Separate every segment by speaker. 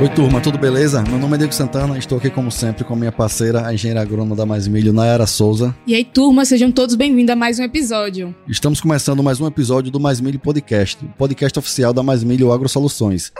Speaker 1: Oi, turma, tudo beleza? Meu nome é Diego Santana, estou aqui como sempre com a minha parceira, a engenheira agrônoma da Mais Milho, Nayara Souza.
Speaker 2: E aí, turma, sejam todos bem-vindos a mais um episódio.
Speaker 1: Estamos começando mais um episódio do Mais Milho Podcast, o podcast oficial da Mais Milho Agro Soluções.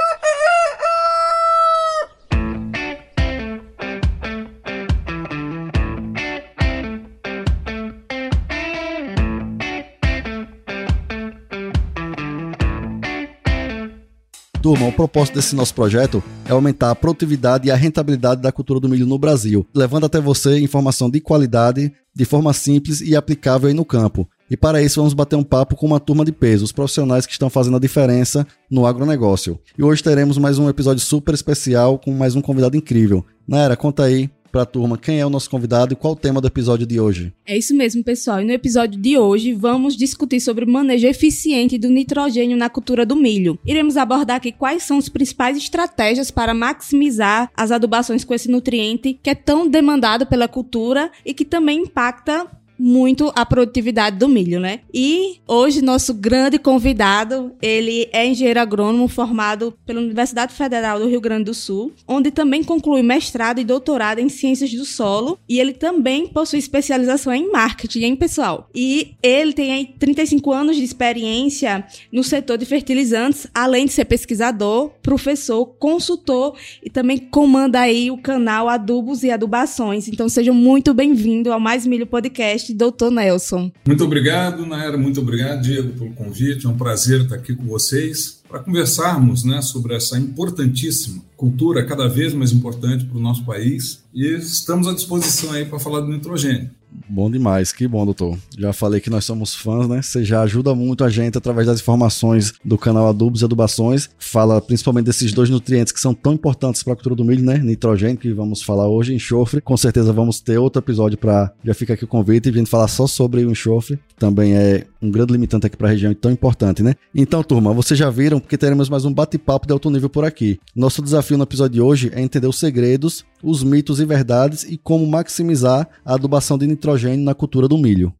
Speaker 1: Turma, o propósito desse nosso projeto é aumentar a produtividade e a rentabilidade da cultura do milho no Brasil, levando até você informação de qualidade, de forma simples e aplicável aí no campo. E para isso vamos bater um papo com uma turma de peso, os profissionais que estão fazendo a diferença no agronegócio. E hoje teremos mais um episódio super especial com mais um convidado incrível. Naira, conta aí para a turma quem é o nosso convidado e qual o tema do episódio de hoje.
Speaker 2: É isso mesmo, pessoal. E no episódio de hoje vamos discutir sobre o manejo eficiente do nitrogênio na cultura do milho. Iremos abordar aqui quais são as principais estratégias para maximizar as adubações com esse nutriente que é tão demandado pela cultura e que também impacta muito a produtividade do milho, né? E hoje nosso grande convidado, ele é engenheiro agrônomo formado pela Universidade Federal do Rio Grande do Sul, onde também conclui mestrado e doutorado em ciências do solo, e ele também possui especialização em marketing, hein, pessoal? E ele tem aí 35 anos de experiência no setor de fertilizantes, além de ser pesquisador, professor, consultor e também comanda aí o canal Adubos e Adubações. Então sejam muito bem-vindos ao Mais Milho Podcast doutor Nelson.
Speaker 3: Muito obrigado, Naira, muito obrigado, Diego, pelo convite. É um prazer estar aqui com vocês para conversarmos né, sobre essa importantíssima cultura, cada vez mais importante para o nosso país. E estamos à disposição aí para falar do nitrogênio.
Speaker 1: Bom demais, que bom, doutor. Já falei que nós somos fãs, né? Você já ajuda muito a gente através das informações do canal Adubos e Adubações. Fala principalmente desses dois nutrientes que são tão importantes para a cultura do milho, né? Nitrogênio, que vamos falar hoje, enxofre. Com certeza vamos ter outro episódio para. Já fica aqui o convite e gente falar só sobre o enxofre, também é um grande limitante aqui para a região e tão importante, né? Então, turma, vocês já viram porque teremos mais um bate-papo de alto nível por aqui. Nosso desafio no episódio de hoje é entender os segredos, os mitos e verdades e como maximizar a adubação de nitrogênio na cultura do milho.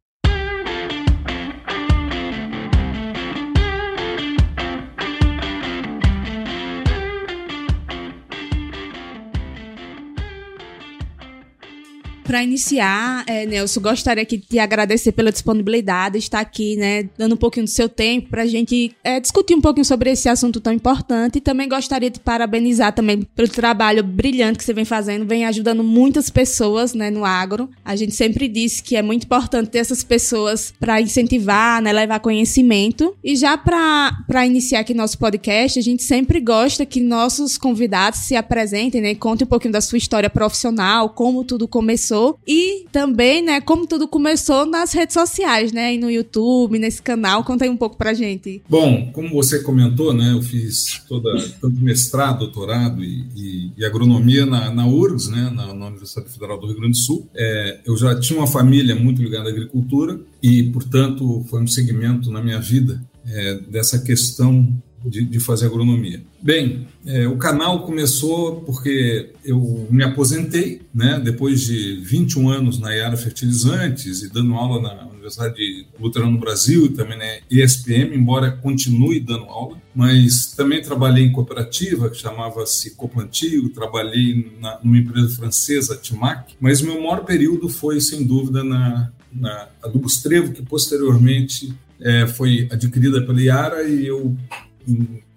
Speaker 2: Para iniciar, é, Nelson, gostaria aqui de te agradecer pela disponibilidade, estar aqui, né, dando um pouquinho do seu tempo para a gente é, discutir um pouquinho sobre esse assunto tão importante. E também gostaria de parabenizar também pelo trabalho brilhante que você vem fazendo, vem ajudando muitas pessoas, né, no agro. A gente sempre disse que é muito importante ter essas pessoas para incentivar, né, levar conhecimento. E já para iniciar aqui nosso podcast, a gente sempre gosta que nossos convidados se apresentem, né, contem um pouquinho da sua história profissional, como tudo começou começou e também, né, como tudo começou nas redes sociais, né, e no YouTube, nesse canal. Conta aí um pouco pra gente.
Speaker 3: Bom, como você comentou, né, eu fiz toda, tanto mestrado, doutorado e, e, e agronomia na, na URGS, né, na, na, Universidade Federal do Rio Grande do Sul. É, eu já tinha uma família muito ligada à agricultura e, portanto, foi um segmento na minha vida é, dessa questão de, de fazer agronomia. Bem, é, o canal começou porque eu me aposentei, né, depois de 21 anos na Iara Fertilizantes e dando aula na Universidade Luterana no Brasil e também na ESPM, embora continue dando aula, mas também trabalhei em cooperativa que chamava-se Coplantio, trabalhei na, numa empresa francesa, Timac, mas meu maior período foi, sem dúvida, na, na Adubos Trevo, que posteriormente é, foi adquirida pela Iara e eu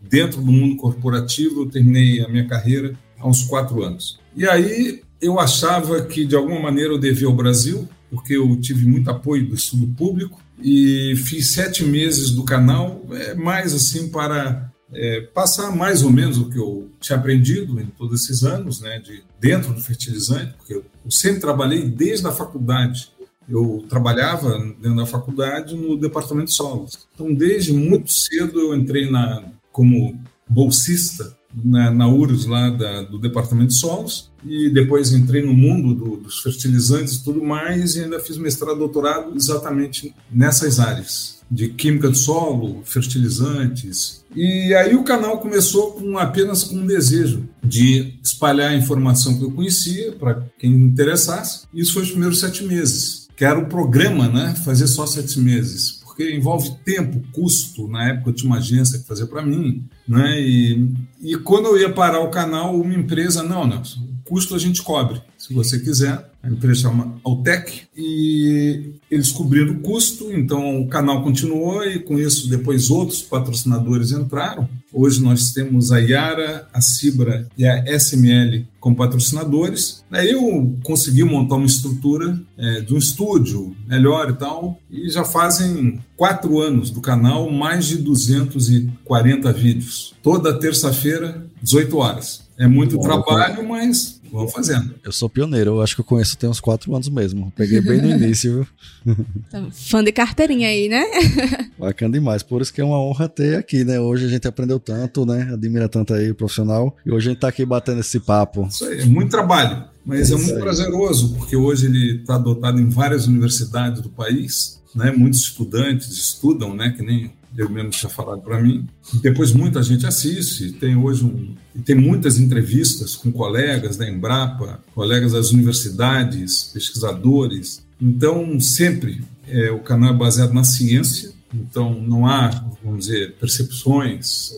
Speaker 3: dentro do mundo corporativo, eu terminei a minha carreira há uns quatro anos. E aí eu achava que, de alguma maneira, eu devia ao Brasil, porque eu tive muito apoio do estudo público, e fiz sete meses do canal, é, mais assim para é, passar mais ou menos o que eu tinha aprendido em todos esses anos, né, de dentro do fertilizante, porque eu, sempre trabalhei desde a faculdade eu trabalhava dentro da faculdade no departamento de solos. Então, desde muito cedo eu entrei na como bolsista na, na URSS lá da, do departamento de solos e depois entrei no mundo do, dos fertilizantes e tudo mais e ainda fiz mestrado, doutorado exatamente nessas áreas de química do solo, fertilizantes. E aí o canal começou com apenas com um desejo de espalhar a informação que eu conhecia para quem interessasse. Isso foi os primeiros sete meses que era o programa, né? Fazer só sete meses, porque envolve tempo, custo. Na época eu tinha uma agência que fazia para mim, né? E, e quando eu ia parar o canal, uma empresa, não, o custo a gente cobre. Se você quiser, a empresa chama Altec, e eles cobriram o custo, então o canal continuou e com isso depois outros patrocinadores entraram. Hoje nós temos a Yara, a Cibra e a SML como patrocinadores. Daí eu consegui montar uma estrutura é, de um estúdio melhor e tal, e já fazem quatro anos do canal, mais de 240 vídeos. Toda terça-feira, 18 horas. É muito Bom, trabalho, mas vamos fazendo.
Speaker 1: Eu sou pioneiro, eu acho que eu conheço tem uns quatro anos mesmo. Peguei bem no início,
Speaker 2: viu? Tá, fã de carteirinha aí, né?
Speaker 1: Bacana demais. Por isso que é uma honra ter aqui, né? Hoje a gente aprendeu tanto, né? Admira tanto aí o profissional. E hoje a gente tá aqui batendo esse papo.
Speaker 3: Isso aí, é muito trabalho. Mas é, é muito aí. prazeroso, porque hoje ele está adotado em várias universidades do país. Né? Muitos estudantes estudam, né? Que nem eu mesmo tinha falado para mim. Depois muita gente assiste, tem hoje um, tem muitas entrevistas com colegas da Embrapa, colegas das universidades, pesquisadores. Então, sempre é, o canal é baseado na ciência, então não há, vamos dizer, percepções,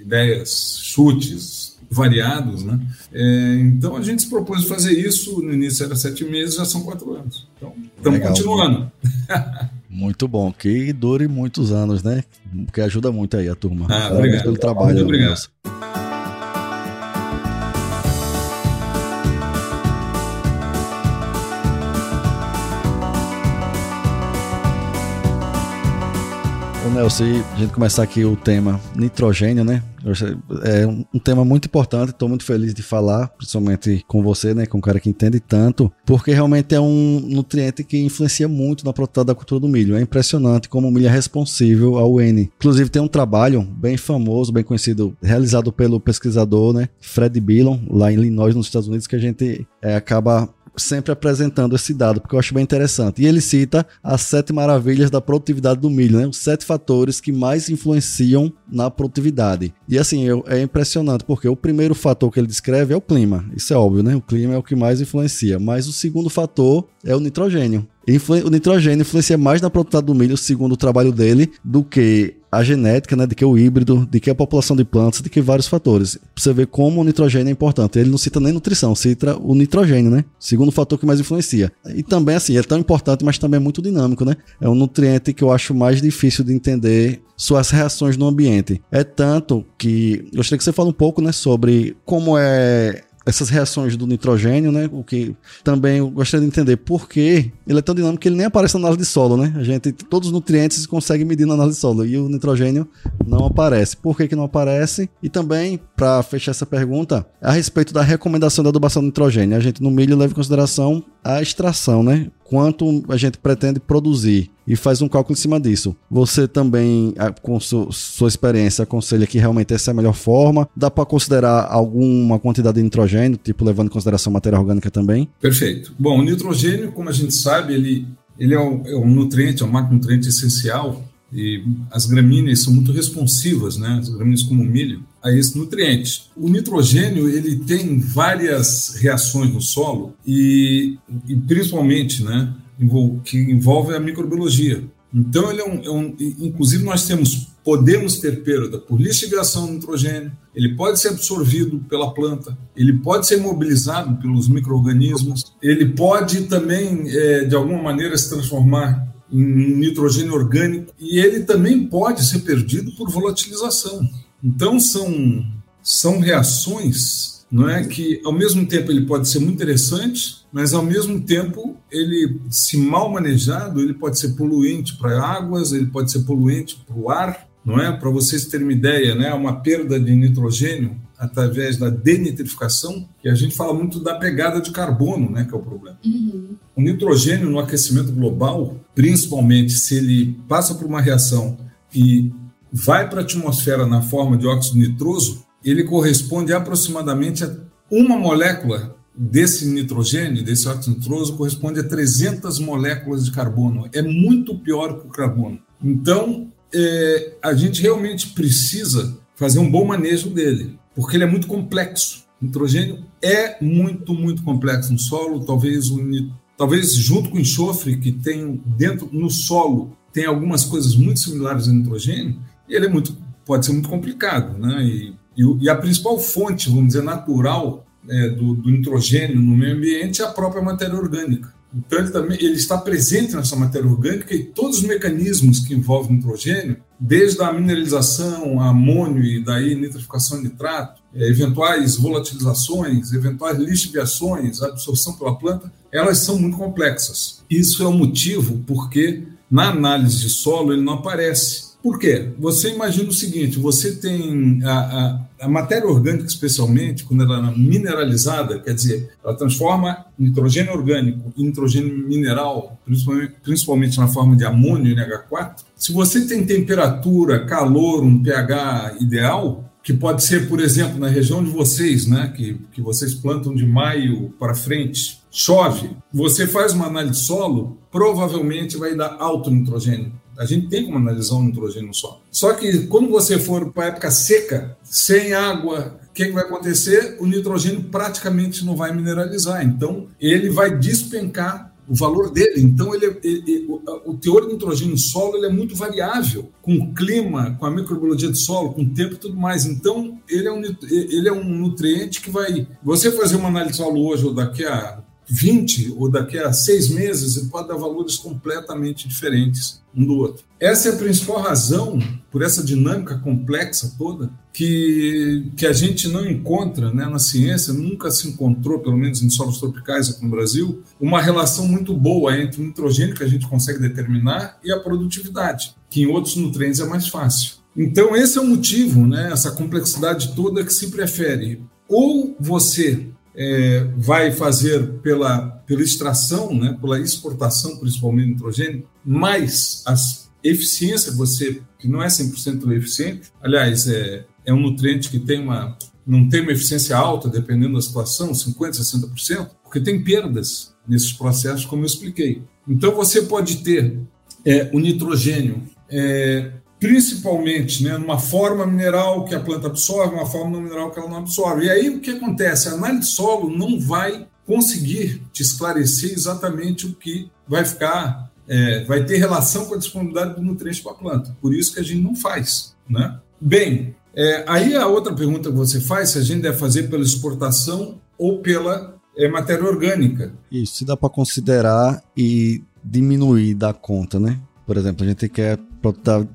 Speaker 3: ideias, chutes variados, né? É, então a gente se propôs fazer isso, no início era sete meses, já são quatro anos. Então, estamos continuando.
Speaker 1: Muito bom, que dure muitos anos, né? Que ajuda muito aí a turma.
Speaker 3: Ah, Parabéns obrigado.
Speaker 1: pelo trabalho. Muito
Speaker 3: obrigado.
Speaker 1: Ô Nelson, a gente começar aqui o tema nitrogênio, né? É um tema muito importante, estou muito feliz de falar, principalmente com você, né, com um cara que entende tanto, porque realmente é um nutriente que influencia muito na produtividade da cultura do milho. É impressionante como o milho é responsível ao N. Inclusive tem um trabalho bem famoso, bem conhecido, realizado pelo pesquisador, né, Fred Billon, lá em Illinois, nos Estados Unidos, que a gente é, acaba sempre apresentando esse dado, porque eu acho bem interessante. E ele cita as sete maravilhas da produtividade do milho, né? Os sete fatores que mais influenciam na produtividade. E assim, eu, é impressionante, porque o primeiro fator que ele descreve é o clima. Isso é óbvio, né? O clima é o que mais influencia. Mas o segundo fator é o nitrogênio. O nitrogênio influencia mais na produtividade do milho, segundo o trabalho dele, do que a genética, né, de que o híbrido, de que a população de plantas, de que vários fatores. Pra você ver como o nitrogênio é importante. Ele não cita nem nutrição, cita o nitrogênio, né? Segundo fator que mais influencia. E também, assim, é tão importante, mas também é muito dinâmico, né? É um nutriente que eu acho mais difícil de entender suas reações no ambiente. É tanto que gostaria que você fale um pouco, né, sobre como é essas reações do nitrogênio, né? O que também eu gostaria de entender por que ele é tão dinâmico que ele nem aparece na análise de solo, né? A gente, todos os nutrientes consegue medir na análise de solo e o nitrogênio não aparece. Por que, que não aparece? E também, para fechar essa pergunta, a respeito da recomendação da adubação de nitrogênio. A gente no milho leva em consideração a extração, né? Quanto a gente pretende produzir e faz um cálculo em cima disso. Você também, com sua experiência, aconselha que realmente essa é a melhor forma? Dá para considerar alguma quantidade de nitrogênio, tipo levando em consideração matéria orgânica também?
Speaker 3: Perfeito. Bom, o nitrogênio, como a gente sabe, ele, ele é, um, é nutriente, é um macronutriente essencial e as gramíneas são muito responsivas, né? As gramíneas como o milho, a esse nutriente. O nitrogênio ele tem várias reações no solo e, e principalmente, né? Que envolve a microbiologia. Então ele é um, é um, inclusive nós temos podemos ter perda por lixiviação do nitrogênio. Ele pode ser absorvido pela planta. Ele pode ser mobilizado pelos microrganismos. Ele pode também é, de alguma maneira se transformar em nitrogênio orgânico e ele também pode ser perdido por volatilização. Então são são reações, não é que ao mesmo tempo ele pode ser muito interessante, mas ao mesmo tempo ele se mal manejado, ele pode ser poluente para águas, ele pode ser poluente para o ar, não é? Para vocês terem uma ideia, né? Uma perda de nitrogênio através da denitrificação, e a gente fala muito da pegada de carbono, né, que é o problema. Uhum. O nitrogênio no aquecimento global, principalmente se ele passa por uma reação e vai para a atmosfera na forma de óxido nitroso, ele corresponde aproximadamente a uma molécula desse nitrogênio, desse óxido nitroso, corresponde a 300 moléculas de carbono. É muito pior que o carbono. Então, é, a gente realmente precisa fazer um bom manejo dele porque ele é muito complexo. O nitrogênio é muito, muito complexo no solo, talvez, talvez junto com o enxofre que tem dentro no solo tem algumas coisas muito similares ao nitrogênio, ele é muito, pode ser muito complicado, né? E, e, e a principal fonte, vamos dizer, natural é, do, do, nitrogênio no meio ambiente é a própria matéria orgânica. Então, ele, também, ele está presente nessa matéria orgânica e todos os mecanismos que envolvem nitrogênio, desde a mineralização, a amônio e daí nitrificação de nitrato, é, eventuais volatilizações, eventuais lixiviações, absorção pela planta, elas são muito complexas. Isso é o motivo porque na análise de solo ele não aparece por quê? Você imagina o seguinte: você tem a, a, a, matéria orgânica, especialmente, quando ela é mineralizada, quer dizer, ela transforma nitrogênio orgânico em nitrogênio mineral, principalmente, principalmente na forma de amônio NH4. Se você tem temperatura, calor, um pH ideal, que pode ser, por exemplo, na região de vocês, né, que, que vocês plantam de maio para frente, chove, você faz uma análise de solo, provavelmente vai dar alto nitrogênio. A gente tem como analisar o nitrogênio no solo. Só que quando você for para a época seca, sem água, o que, que, vai acontecer? O nitrogênio praticamente não vai mineralizar. Então, ele vai despencar o valor dele. Então, ele, ele o, teor de nitrogênio no solo é muito variável, com o clima, com a microbiologia do solo, com o tempo e tudo mais. Então, ele é um, ele é um nutriente que vai. Você fazer uma análise de solo hoje ou daqui a 20 ou daqui a seis meses, ele pode dar valores completamente diferentes um do outro. Essa é a principal razão, por essa dinâmica complexa toda, que, que a gente não encontra né, na ciência, nunca se encontrou, pelo menos em solos tropicais aqui no Brasil, uma relação muito boa entre o nitrogênio que a gente consegue determinar e a produtividade, que em outros nutrientes é mais fácil. Então, esse é o motivo, né, essa complexidade toda que se prefere. Ou você é, vai fazer pela, pela extração, né, pela exportação, principalmente nitrogênio, mais a eficiência, você que não é 100% eficiente, aliás, é, é um nutriente que tem uma, não tem uma eficiência alta, dependendo da situação, 50%, 60%, porque tem perdas nesses processos, como eu expliquei. Então, você pode ter é, o nitrogênio é, principalmente né, numa forma mineral que a planta absorve, uma forma mineral que ela não absorve. E aí o que acontece? A análise de solo não vai conseguir te esclarecer exatamente o que vai ficar, é, vai ter relação com a disponibilidade do nutriente para a planta. Por isso que a gente não faz. Né? Bem, é, aí a outra pergunta que você faz, se a gente deve fazer pela exportação ou pela é, matéria orgânica.
Speaker 1: Isso, se dá para considerar e diminuir da conta, né? Por exemplo, a gente quer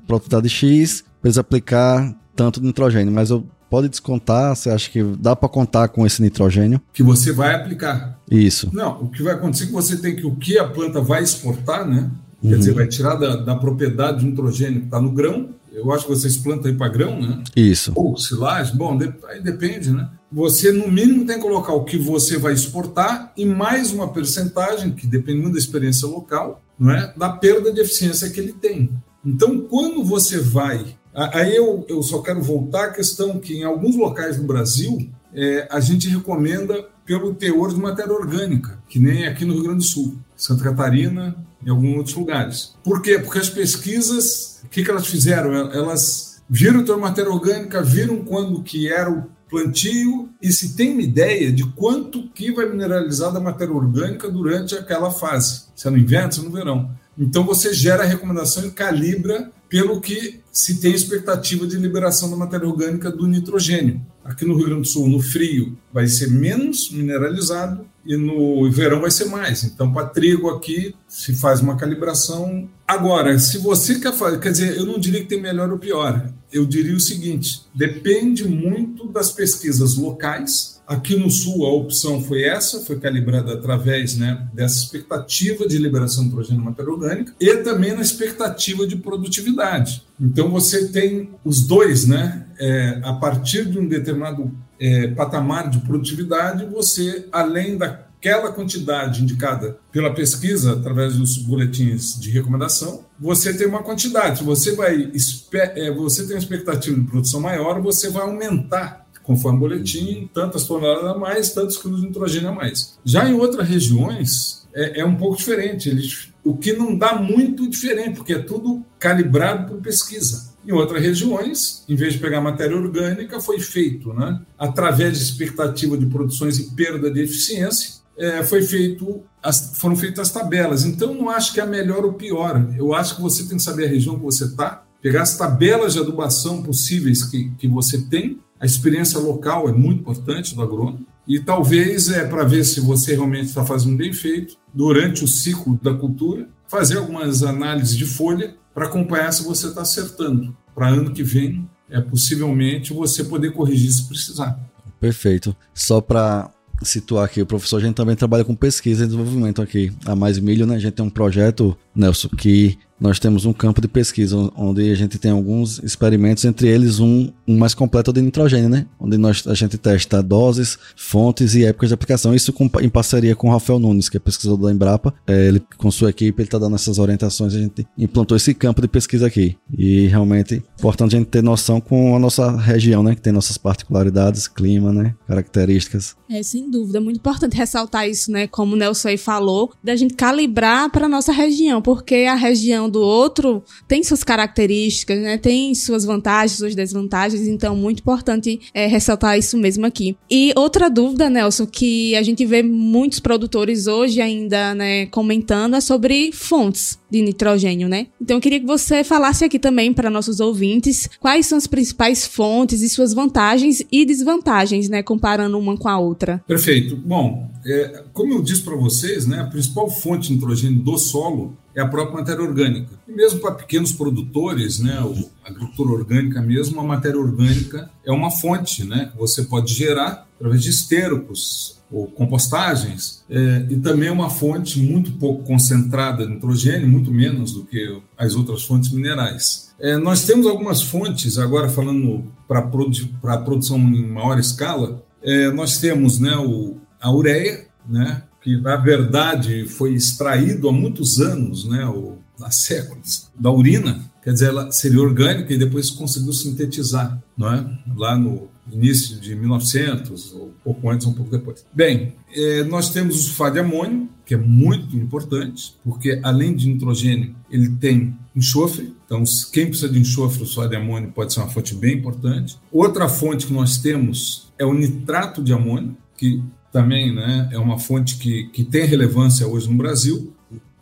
Speaker 1: produtividade X, precisa aplicar tanto nitrogênio, mas eu pode descontar? Você acha que dá para contar com esse nitrogênio?
Speaker 3: Que você vai aplicar.
Speaker 1: Isso.
Speaker 3: Não, o que vai acontecer é que você tem que o que a planta vai exportar, né? Quer uhum. dizer, vai tirar da, da propriedade de nitrogênio que está no grão. Eu acho que vocês plantam aí para grão, né?
Speaker 1: Isso.
Speaker 3: Ou silagem. Bom, de, aí depende, né? Você, no mínimo, tem que colocar o que você vai exportar e mais uma percentagem, que dependendo da experiência local, não é? da perda de eficiência que ele tem. Então, quando você vai. Aí eu, eu só quero voltar à questão que em alguns locais no Brasil é, a gente recomenda pelo teor de matéria orgânica, que nem aqui no Rio Grande do Sul, Santa Catarina e alguns outros lugares. Por quê? Porque as pesquisas, o que, que elas fizeram? Elas viram o teor de matéria orgânica, viram quando que era o plantio e se tem uma ideia de quanto que vai mineralizar da matéria orgânica durante aquela fase, se é no inverno, se é no verão. Então você gera a recomendação e calibra pelo que se tem expectativa de liberação da matéria orgânica do nitrogênio. Aqui no Rio Grande do Sul, no frio, vai ser menos mineralizado e no verão vai ser mais. Então, para trigo aqui, se faz uma calibração. Agora, se você quer fazer, quer dizer, eu não diria que tem melhor ou pior. Eu diria o seguinte: depende muito das pesquisas locais Aqui no Sul, a opção foi essa, foi calibrada através né, dessa expectativa de liberação de nitrogênio na matéria orgânica e também na expectativa de produtividade. Então, você tem os dois, né? É, a partir de um determinado é, patamar de produtividade, você, além daquela quantidade indicada pela pesquisa, através dos boletins de recomendação, você tem uma quantidade. Você vai, é, você tem uma expectativa de produção maior, você vai aumentar conforme o boletim, tantas toneladas a mais, tantos quilos de nitrogênio a mais. Já em outras regiões, é, é um pouco diferente. Eles, o que não dá muito diferente, porque é tudo calibrado por pesquisa. Em outras regiões, em vez de pegar matéria orgânica, foi feito, né, através de expectativa de produções e perda de eficiência, é, foi feito as, foram feitas as tabelas. Então, não acho que é melhor ou pior. Eu acho que você tem que saber a região que você está, pegar as tabelas de adubação possíveis que, que você tem. A experiência local é muito importante do agrônomo. E talvez é para ver se você realmente está fazendo bem feito durante o ciclo da cultura, fazer algumas análises de folha para acompanhar se você está acertando. Para ano que vem, é possivelmente você poder corrigir se precisar.
Speaker 1: Perfeito. Só para situar aqui, o professor, a gente também trabalha com pesquisa e desenvolvimento aqui. A Mais Milho, né? A gente tem um projeto, Nelson, que nós temos um campo de pesquisa onde a gente tem alguns experimentos, entre eles um, um mais completo de nitrogênio, né? Onde nós, a gente testa doses, fontes e épocas de aplicação. Isso com, em parceria com o Rafael Nunes, que é pesquisador da Embrapa. É, ele, com sua equipe, ele está dando essas orientações. A gente implantou esse campo de pesquisa aqui. E realmente, importante a gente ter noção com a nossa região, né? Que tem nossas particularidades, clima, né? Características.
Speaker 2: É, sem dúvida. Muito importante ressaltar isso, né? Como o Nelson aí falou, da gente calibrar para nossa região, porque a região do outro tem suas características, né? Tem suas vantagens, suas desvantagens, então muito importante é, ressaltar isso mesmo aqui. E outra dúvida, Nelson, que a gente vê muitos produtores hoje ainda, né, comentando é sobre fontes de nitrogênio, né? Então eu queria que você falasse aqui também para nossos ouvintes quais são as principais fontes e suas vantagens e desvantagens, né, comparando uma com a outra.
Speaker 3: Perfeito. Bom, é, como eu disse para vocês, né, a principal fonte de nitrogênio do solo é a própria matéria orgânica. E mesmo para pequenos produtores, né, a agricultura orgânica mesmo, a matéria orgânica é uma fonte né, que você pode gerar através de estercos ou compostagens, é, e também é uma fonte muito pouco concentrada de nitrogênio, muito menos do que as outras fontes minerais. É, nós temos algumas fontes, agora falando para produ a produção em maior escala, é, nós temos né, o, a ureia, né, que na verdade foi extraído há muitos anos, né, ou há séculos, da urina, quer dizer, ela seria orgânica e depois conseguiu sintetizar, não é? Lá no início de 1900, ou pouco antes, um pouco depois. Bem, é, nós temos o sulfato de amônio, que é muito importante, porque além de nitrogênio, ele tem enxofre, então quem precisa de enxofre, o sulfato de amônio pode ser uma fonte bem importante. Outra fonte que nós temos é o nitrato de amônio, que também né, é uma fonte que, que tem relevância hoje no Brasil.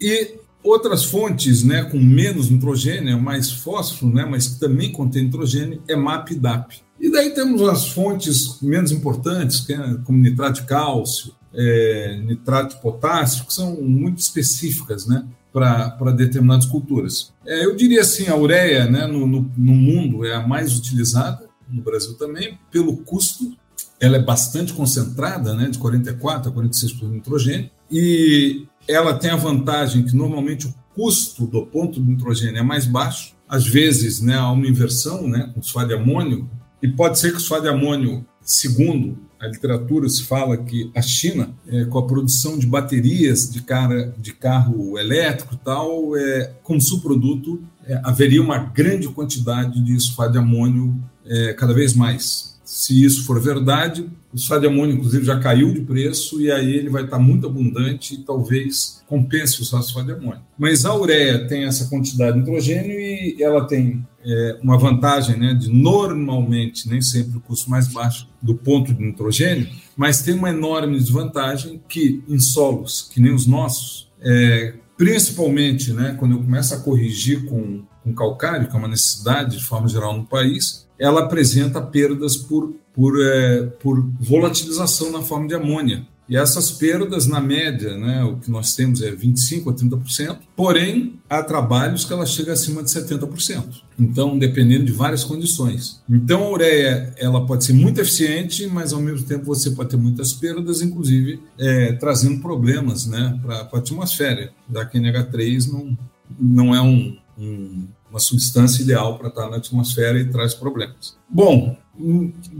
Speaker 3: E outras fontes né, com menos nitrogênio, é mais fósforo, né, mas que também contém nitrogênio, é MAP e DAP. E daí temos as fontes menos importantes, é, como nitrato de cálcio, é, nitrato de potássio, que são muito específicas né, para determinadas culturas. É, eu diria assim, a ureia né, no, no, no mundo é a mais utilizada, no Brasil também, pelo custo ela é bastante concentrada, né, de 44 a 46% de nitrogênio, e ela tem a vantagem que normalmente o custo do ponto de nitrogênio é mais baixo, às vezes né, há uma inversão né, com sulfato de amônio, e pode ser que o sulfato de amônio, segundo a literatura, se fala que a China, é, com a produção de baterias de, cara, de carro elétrico e tal, é, como subproduto, é, haveria uma grande quantidade de sulfato de amônio é, cada vez mais se isso for verdade, o sulfato de amônio, inclusive, já caiu de preço e aí ele vai estar muito abundante e talvez compense o sulfato de amônio. Mas a ureia tem essa quantidade de nitrogênio e ela tem é, uma vantagem né, de normalmente, nem sempre o custo mais baixo do ponto de nitrogênio, mas tem uma enorme desvantagem que em solos que nem os nossos, é, principalmente né, quando eu começo a corrigir com, com calcário, que é uma necessidade de forma geral no país, ela apresenta perdas por, por, é, por volatilização na forma de amônia. E essas perdas, na média, né, o que nós temos é 25% a 30%, porém, há trabalhos que ela chega acima de 70%. Então, dependendo de várias condições. Então, a ureia ela pode ser muito eficiente, mas ao mesmo tempo você pode ter muitas perdas, inclusive é, trazendo problemas né, para a atmosfera, já que NH3 não, não é um, um uma substância ideal para estar na atmosfera e traz problemas. Bom,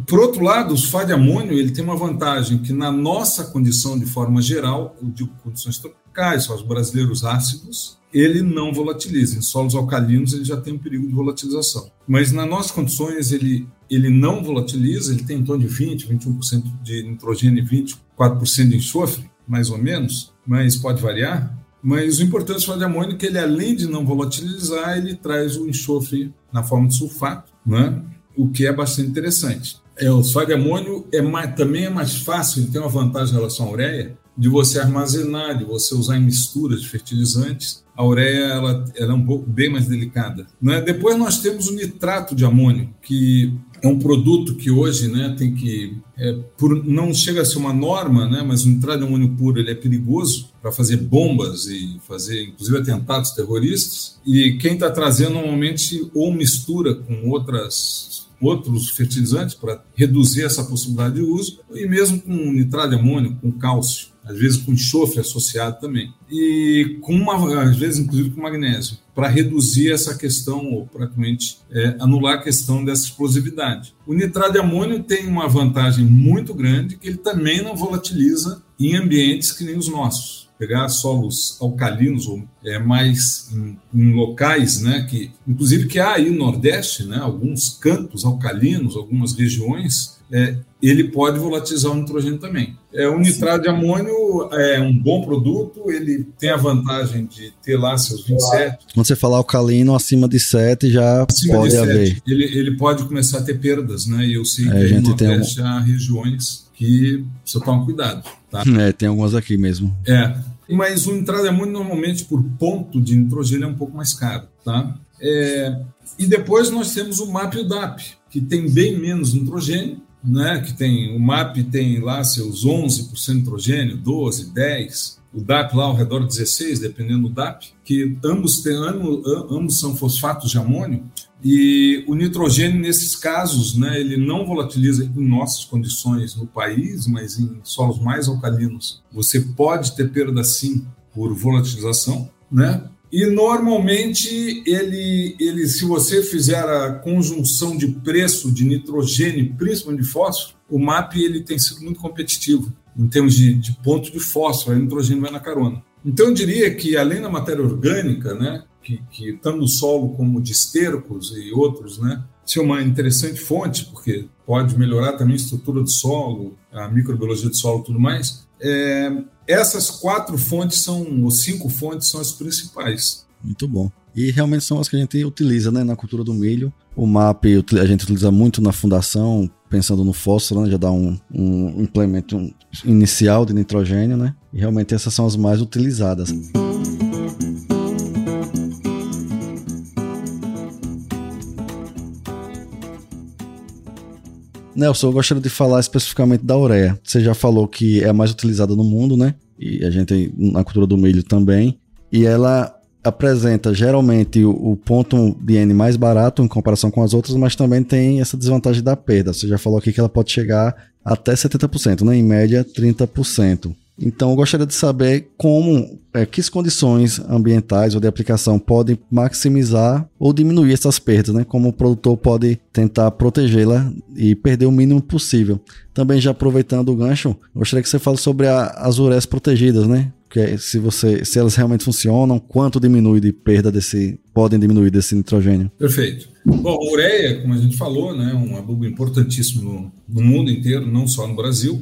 Speaker 3: por outro lado, o sulfato amônio ele tem uma vantagem que na nossa condição de forma geral, de condições tropicais, só os brasileiros ácidos, ele não volatiliza. Em solos alcalinos ele já tem um perigo de volatilização. Mas nas nossas condições ele, ele não volatiliza, ele tem em torno de 20, 21% de nitrogênio e 24% de enxofre, mais ou menos, mas pode variar. Mas o importante do de amônio é que ele, além de não volatilizar, ele traz o enxofre na forma de sulfato, né? o que é bastante interessante. É, o de amônio é mais, também é mais fácil, ele tem uma vantagem em relação à ureia, de você armazenar, de você usar em misturas de fertilizantes. A ureia ela, ela é um pouco bem mais delicada. Né? Depois nós temos o nitrato de amônio, que é um produto que hoje né, tem que. É, por, não chega a ser uma norma, né, mas o nitrato de amônio puro ele é perigoso para fazer bombas e fazer, inclusive, atentados terroristas. E quem está trazendo normalmente ou mistura com outras outros fertilizantes para reduzir essa possibilidade de uso, e mesmo com nitrato de amônio, com cálcio às vezes com enxofre associado também, e com uma, às vezes inclusive com magnésio, para reduzir essa questão, ou praticamente é, anular a questão dessa explosividade. O nitrato de amônio tem uma vantagem muito grande, que ele também não volatiliza em ambientes que nem os nossos pegar solos alcalinos ou é, mais em, em, locais, né, que inclusive que há aí no Nordeste, né, alguns campos alcalinos, algumas regiões, é, ele pode volatilizar o nitrogênio também. É, o nitrato de amônio é um bom produto, ele tem a vantagem de ter lá seus 27.
Speaker 1: Quando você falar alcalino, acima de 7 já acima pode de 7, haver.
Speaker 3: Ele, ele pode começar a ter perdas, né? E eu sei é, que a gente no Nordeste tem um... há regiões que precisa tomar cuidado. Tá?
Speaker 1: É, tem algumas aqui mesmo.
Speaker 3: É, mas o amônio normalmente por ponto de nitrogênio é um pouco mais caro, tá? É, e depois nós temos o MAP e o DAP, que tem bem menos nitrogênio, né, que tem o MAP tem lá seus 11% de nitrogênio, 12, 10, o DAP lá ao redor de 16, dependendo do DAP, que ambos, tem, ambos são fosfatos de amônio, e o nitrogênio, nesses casos, né, ele não volatiliza em nossas condições no país, mas em solos mais alcalinos. Você pode ter perda sim por volatilização, né? E normalmente ele, ele, se você fizer a conjunção de preço de nitrogênio, principalmente de fósforo, o MAP ele tem sido muito competitivo em termos de, de ponto de fósforo, o nitrogênio vai na carona. Então eu diria que além da matéria orgânica, né, que, que tanto no solo como de estercos e outros, né, ser uma interessante fonte, porque pode melhorar também a estrutura do solo, a microbiologia do solo e tudo mais. É, essas quatro fontes são, ou cinco fontes são as principais.
Speaker 1: Muito bom. E realmente são as que a gente utiliza né, na cultura do milho. O MAP a gente utiliza muito na fundação, pensando no fósforo, né, já dá um, um implemento inicial de nitrogênio, né? E realmente essas são as mais utilizadas. Nelson, eu gostaria de falar especificamente da ureia. Você já falou que é a mais utilizada no mundo, né? E a gente na cultura do milho também. E ela apresenta geralmente o, ponto de N mais barato em comparação com as outras, mas também tem essa desvantagem da perda. Você já falou aqui que ela pode chegar até 70%, né? Em média, 30%. Então, eu gostaria de saber como, é, que condições ambientais ou de aplicação podem maximizar ou diminuir essas perdas, né? Como o produtor pode tentar protegê-la e perder o mínimo possível. Também já aproveitando o gancho, gostaria que você fale sobre a, as ureias protegidas, né? Que é, se você, se elas realmente funcionam, quanto diminui de perda desse, podem diminuir desse nitrogênio?
Speaker 3: Perfeito. Bom, a ureia, como a gente falou, né, um adubo importantíssimo no, no mundo inteiro, não só no Brasil.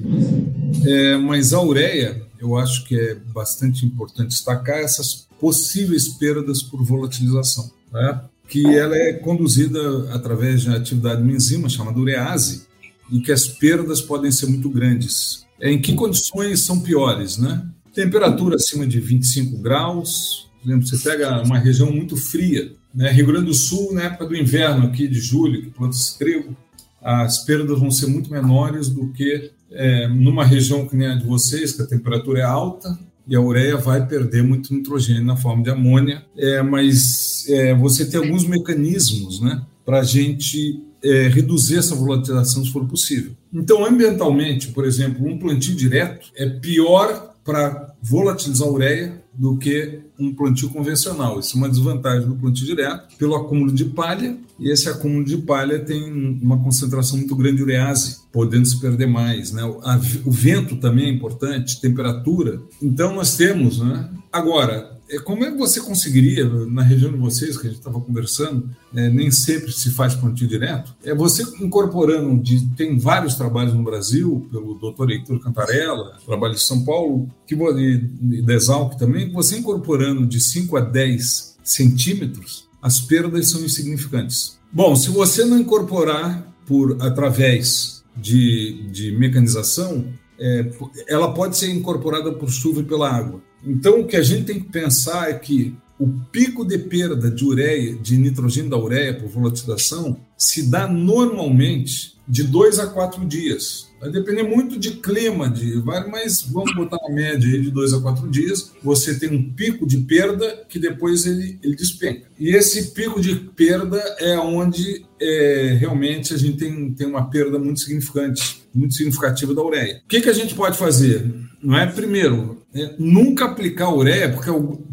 Speaker 3: É, mas a ureia, eu acho que é bastante importante destacar essas possíveis perdas por volatilização, né? que ela é conduzida através de atividade de uma enzima chamada urease, e que as perdas podem ser muito grandes. É, em que condições são piores, né? Temperatura acima de 25 graus, por exemplo, você pega uma região muito fria, né? Rio Grande do Sul, na época do inverno, aqui de julho, que planta-se trigo, as perdas vão ser muito menores do que é, numa região que nem a de vocês, que a temperatura é alta e a ureia vai perder muito nitrogênio na forma de amônia, é, mas é, você tem alguns mecanismos né, para a gente é, reduzir essa volatilização se for possível. Então, ambientalmente, por exemplo, um plantio direto é pior para volatilizar a ureia do que um plantio convencional. Isso é uma desvantagem do plantio direto, pelo acúmulo de palha, e esse acúmulo de palha tem uma concentração muito grande de urease, podendo se perder mais. Né? O, vento também é importante, temperatura. Então, nós temos. Né? Agora, como é que você conseguiria, na região de vocês, que a gente estava conversando, é, nem sempre se faz plantio direto, é você incorporando, de, tem vários trabalhos no Brasil, pelo doutor Heitor Cantarella, trabalho de São Paulo, que, e, e Exalc também, você incorporando de 5 a 10 centímetros, as perdas são insignificantes. Bom, se você não incorporar por através de, de mecanização, é, ela pode ser incorporada por chuva e pela água. Então, o que a gente tem que pensar é que o pico de perda de ureia, de nitrogênio da ureia por volatilização, se dá normalmente de dois a quatro dias. Vai depender muito de clima, de mas vamos botar uma média aí de dois a quatro dias. Você tem um pico de perda que depois ele, ele despenca. E esse pico de perda é onde é, realmente a gente tem, tem uma perda muito significante, muito significativa da ureia. O que, que a gente pode fazer? Não é primeiro, é, nunca aplicar ureia, porque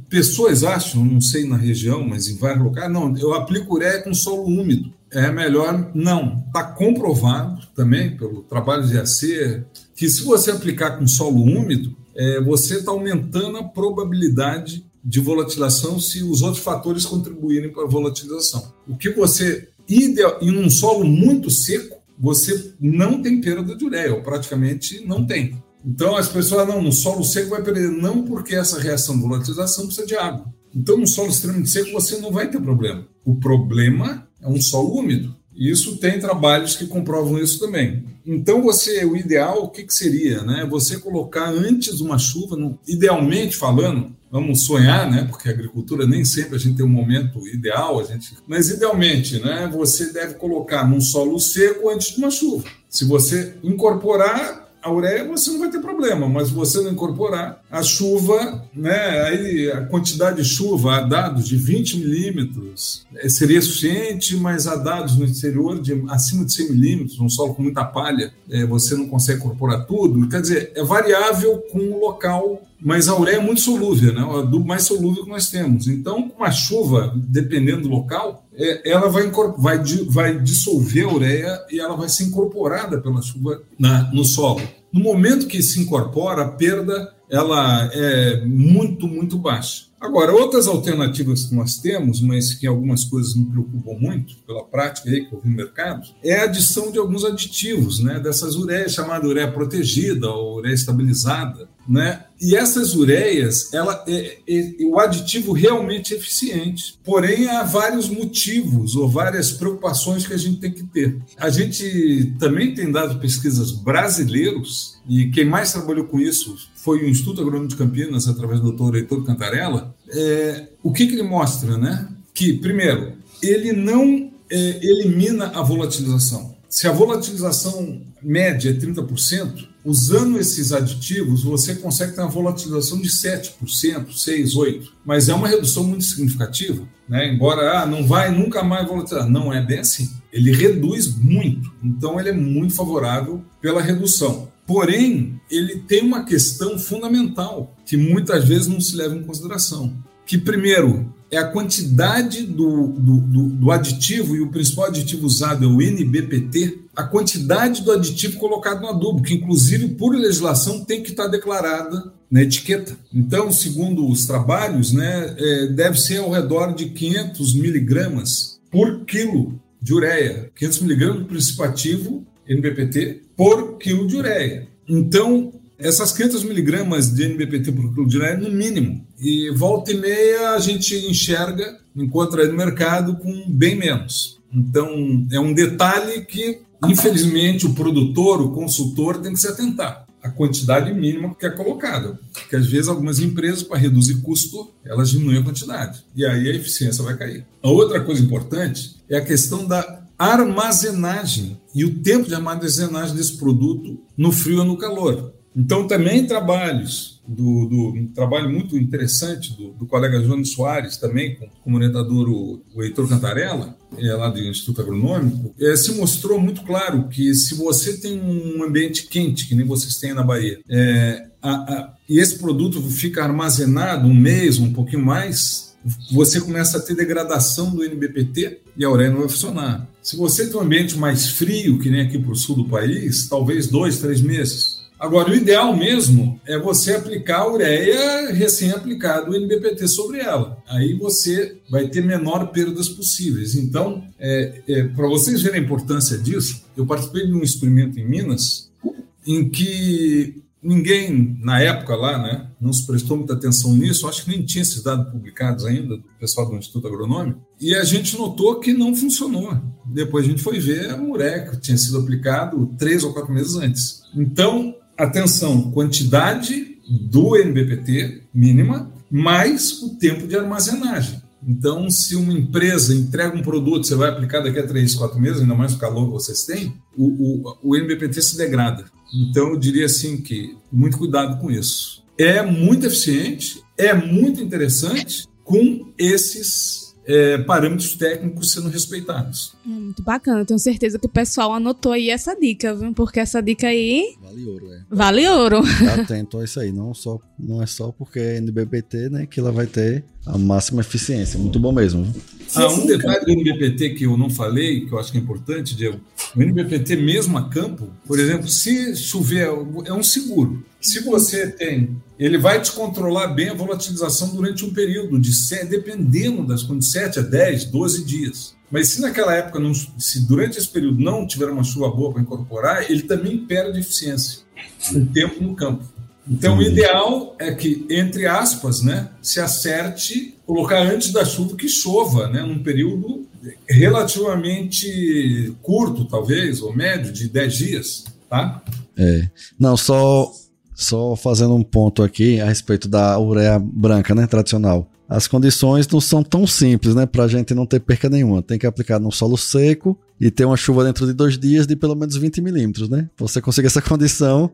Speaker 3: pessoas acham, não sei na região, mas em vários locais, não, eu aplico ureia com solo úmido é melhor não. Está comprovado também pelo trabalho de AC que se você aplicar com solo úmido, é, você está aumentando a probabilidade de volatilização se os outros fatores contribuírem para a volatilização. O que você, ideal, em um solo muito seco, você não tem perda de ureia, ou praticamente não tem. Então as pessoas, não, no solo seco vai perder. Não porque essa reação de volatilização precisa de água. Então, no solo extremamente seco, você não vai ter problema. O problema é um solo úmido. Isso tem trabalhos que comprovam isso também. Então, você, o ideal, o que, que seria? Né? Você colocar antes uma chuva, no, idealmente falando, vamos sonhar, né? Porque a agricultura nem sempre a gente tem um momento ideal, a gente, mas idealmente, né? Você deve colocar num solo seco antes de uma chuva. Se você incorporar a ureia você não vai ter problema, mas você não incorporar a chuva, né, aí a quantidade de chuva a dados de 20 milímetros é, seria suficiente, mas a dados no exterior de acima de 100 milímetros, um solo com muita palha, é, você não consegue incorporar tudo. Quer dizer, é variável com o local mas a ureia é muito solúvel, né? o adubo mais solúvel que nós temos. Então, com a chuva, dependendo do local, é, ela vai, vai, vai dissolver a ureia e ela vai ser incorporada pela chuva na, no solo. No momento que se incorpora, a perda ela é muito, muito baixa. Agora, outras alternativas que nós temos, mas que algumas coisas me preocupam muito pela prática aí que eu vi no mercado, é a adição de alguns aditivos, né, dessas ureias, chamada ureia protegida ou ureia estabilizada, né? E essas ureias, ela é, é, o aditivo realmente é eficiente. Porém, há vários motivos ou várias preocupações que a gente tem que ter. A gente também tem dado pesquisas brasileiros, e quem mais trabalhou com isso foi o Instituto Agrônomo de Campinas, através do doutor Heitor Cantarella. É, o que, que ele mostra? Né? Que, primeiro, ele não é, elimina a volatilização. Se a volatilização média é 30%, usando esses aditivos, você consegue ter uma volatilização de 7%, 6, 8%. Mas é uma redução muito significativa, né? Embora ah, não vai nunca mais volatilizar. Não é bem assim. Ele reduz muito. Então ele é muito favorável pela redução. Porém, ele tem uma questão fundamental que muitas vezes não se leva em consideração. Que primeiro é a quantidade do, do, do, do aditivo, e o principal aditivo usado é o NBPT, a quantidade do aditivo colocado no adubo, que inclusive por legislação tem que estar declarada na etiqueta. Então, segundo os trabalhos, né, é, deve ser ao redor de 500 miligramas por quilo de ureia, 500 miligramas do princípio ativo NBPT por quilo de ureia. Então, essas 500 miligramas de NBPT por quilo de ureia no mínimo. E volta e meia a gente enxerga, encontra no mercado com bem menos. Então, é um detalhe que Infelizmente, o produtor, o consultor tem que se atentar à quantidade mínima que é colocada. Porque às vezes algumas empresas, para reduzir custo, elas diminuem a quantidade. E aí a eficiência vai cair. A outra coisa importante é a questão da armazenagem e o tempo de armazenagem desse produto no frio ou no calor. Então, também trabalhos do, do, um trabalho muito interessante do, do colega Jones Soares, também, com, como orientador o, o Heitor Cantarella, é, lá do Instituto Agronômico, é, se mostrou muito claro que se você tem um ambiente quente, que nem vocês têm na Bahia, é, a, a, e esse produto fica armazenado um mês, um pouquinho mais, você começa a ter degradação do NBPT e a ureia não vai funcionar. Se você tem um ambiente mais frio, que nem aqui para o sul do país, talvez dois, três meses. Agora, o ideal mesmo é você aplicar a ureia recém-aplicada, o NBPT sobre ela. Aí você vai ter menor perdas possíveis. Então, é, é, para vocês verem a importância disso, eu participei de um experimento em Minas em que ninguém, na época lá, né, não se prestou muita atenção nisso, acho que nem tinha esses dados publicados ainda, do pessoal do Instituto Agronômico, e a gente notou que não funcionou. Depois a gente foi ver a ureia que tinha sido aplicado três ou quatro meses antes. Então, atenção, quantidade do NBPT mínima, mais o tempo de armazenagem. Então, se uma empresa entrega um produto, você vai aplicar daqui a três, quatro meses, ainda mais o calor que vocês têm, o, o, o NBPT se degrada. Então, eu diria assim que muito cuidado com isso. É muito eficiente, é muito interessante com esses é, parâmetros técnicos sendo respeitados.
Speaker 2: É muito bacana, tenho certeza que o pessoal anotou aí essa dica, viu? Porque essa dica aí.
Speaker 1: Vale ouro, é.
Speaker 2: Vale ouro.
Speaker 1: Fica atento a isso aí, não, só, não é só porque é NBPT, né, que ela vai ter a máxima eficiência. Muito bom mesmo.
Speaker 3: Ah, um detalhe do NBPT que eu não falei, que eu acho que é importante, Diego. O NBPT mesmo a campo, por exemplo, se chover, é um seguro. Se você tem, ele vai te controlar bem a volatilização durante um período de dependendo das condições, 7 a 10, 12 dias. Mas se naquela época, não, se durante esse período não tiver uma chuva boa para incorporar, ele também perde eficiência, o tempo no campo. Então, o ideal é que, entre aspas, né, se acerte colocar antes da chuva que chova, né, num período relativamente curto, talvez, ou médio, de 10 dias, tá?
Speaker 1: É. Não, só, só fazendo um ponto aqui a respeito da ureia branca, né, tradicional as condições não são tão simples, né? Para a gente não ter perca nenhuma. Tem que aplicar no solo seco e ter uma chuva dentro de dois dias de pelo menos 20 milímetros, né? Você conseguir essa condição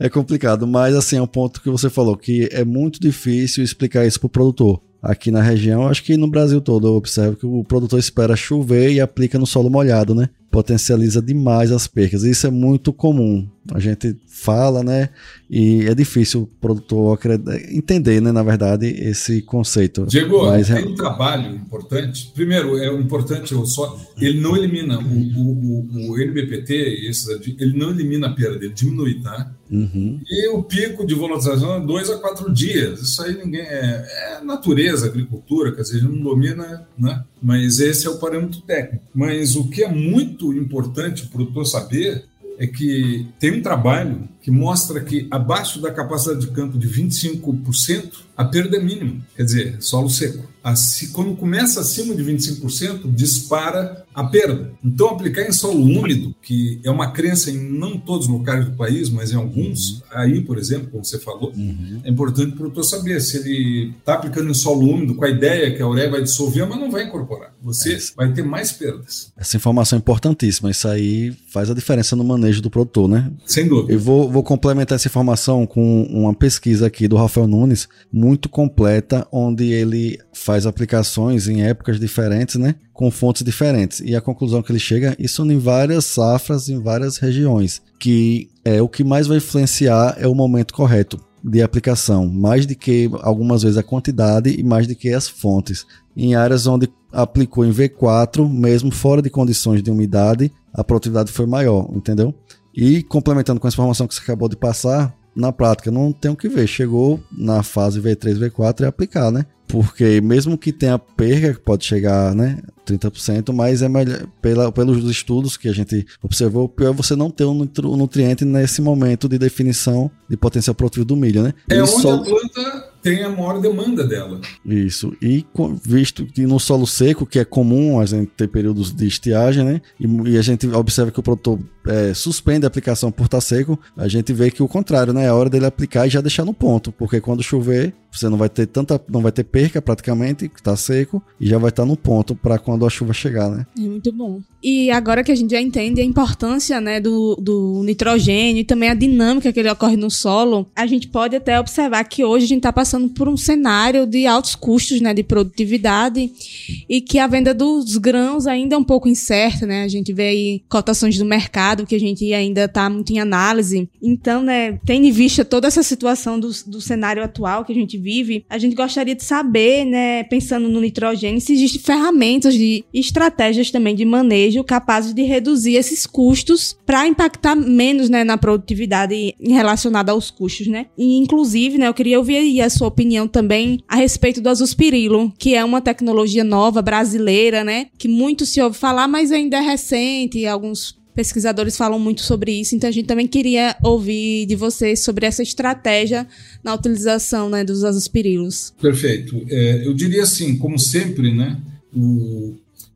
Speaker 1: é complicado. Mas, assim, é um ponto que você falou, que é muito difícil explicar isso para o produtor aqui na região, acho que no Brasil todo eu observo que o produtor espera chover e aplica no solo molhado, né? Potencializa demais as percas. Isso é muito comum. A gente fala, né? E é difícil o produtor entender, né, na verdade, esse conceito.
Speaker 3: Diego, Mas, tem um trabalho importante. Primeiro, é importante eu só ele não elimina o, o, o, o NBPT, esse, ele não elimina a perda, ele diminui, tá?
Speaker 1: Uhum.
Speaker 3: E o pico de volatilização é dois a quatro dias. Isso aí ninguém é, é natureza, agricultura, quer dizer, não domina, né? Mas esse é o parâmetro técnico. Mas o que é muito importante o produtor saber é que tem um trabalho que mostra que abaixo da capacidade de campo de 25%, a perda é mínima, quer dizer, solo seco. Assim, quando começa acima de 25%, dispara a perda. Então, aplicar em solo úmido, que é uma crença em não todos os locais do país, mas em alguns, aí, por exemplo, como você falou, uhum. é importante para o produtor saber se ele está aplicando em solo úmido com a ideia que a ureia vai dissolver, mas não vai incorporar. Você é vai ter mais perdas.
Speaker 1: Essa informação é importantíssima. Isso aí faz a diferença no manejo do produtor, né?
Speaker 3: Sem dúvida.
Speaker 1: Eu vou, vou complementar essa informação com uma pesquisa aqui do Rafael Nunes, muito completa, onde ele faz aplicações em épocas diferentes, né? Com fontes diferentes. E a conclusão que ele chega, isso em várias safras, em várias regiões, que é o que mais vai influenciar é o momento correto de aplicação, mais do que algumas vezes a quantidade e mais do que as fontes. Em áreas onde aplicou em V4, mesmo fora de condições de umidade, a produtividade foi maior, entendeu? E complementando com a informação que você acabou de passar, na prática não tem o que ver. Chegou na fase V3, V4 e aplicar, né? Porque mesmo que tenha perca, que pode chegar, né, 30%, mas é melhor, pela, pelos estudos que a gente observou, pior é você não ter um nutriente nesse momento de definição de potencial produtivo do milho, né?
Speaker 3: É onde a planta tem a maior demanda dela.
Speaker 1: Isso. E visto que no solo seco, que é comum a gente ter períodos de estiagem, né? E, e a gente observa que o produtor é, suspende a aplicação por estar seco, a gente vê que o contrário, né? É hora dele aplicar e já deixar no ponto, porque quando chover, você não vai ter tanta, não vai ter perca praticamente, que está seco, e já vai estar no ponto para quando a chuva chegar, né?
Speaker 2: É muito bom. E agora que a gente já entende a importância, né, do, do nitrogênio e também a dinâmica que ele ocorre no solo, a gente pode até observar que hoje a gente está passando por um cenário de altos custos, né, de produtividade e que a venda dos grãos ainda é um pouco incerta, né? A gente vê aí cotações do mercado que a gente ainda está muito em análise. Então, né, tendo em vista toda essa situação do, do cenário atual que a gente vive, a gente gostaria de saber, né, pensando no nitrogênio, se existem ferramentas de estratégias também de manejo capazes de reduzir esses custos para impactar menos, né, na produtividade relacionada aos custos, né? E inclusive, né, eu queria ouvir a sua opinião também a respeito do azuspirilo, que é uma tecnologia nova brasileira, né, que muito se ouve falar, mas ainda é recente, alguns pesquisadores falam muito sobre isso, então a gente também queria ouvir de vocês sobre essa estratégia na utilização né, dos azospirilos.
Speaker 3: Perfeito. É, eu diria assim, como sempre, né, o,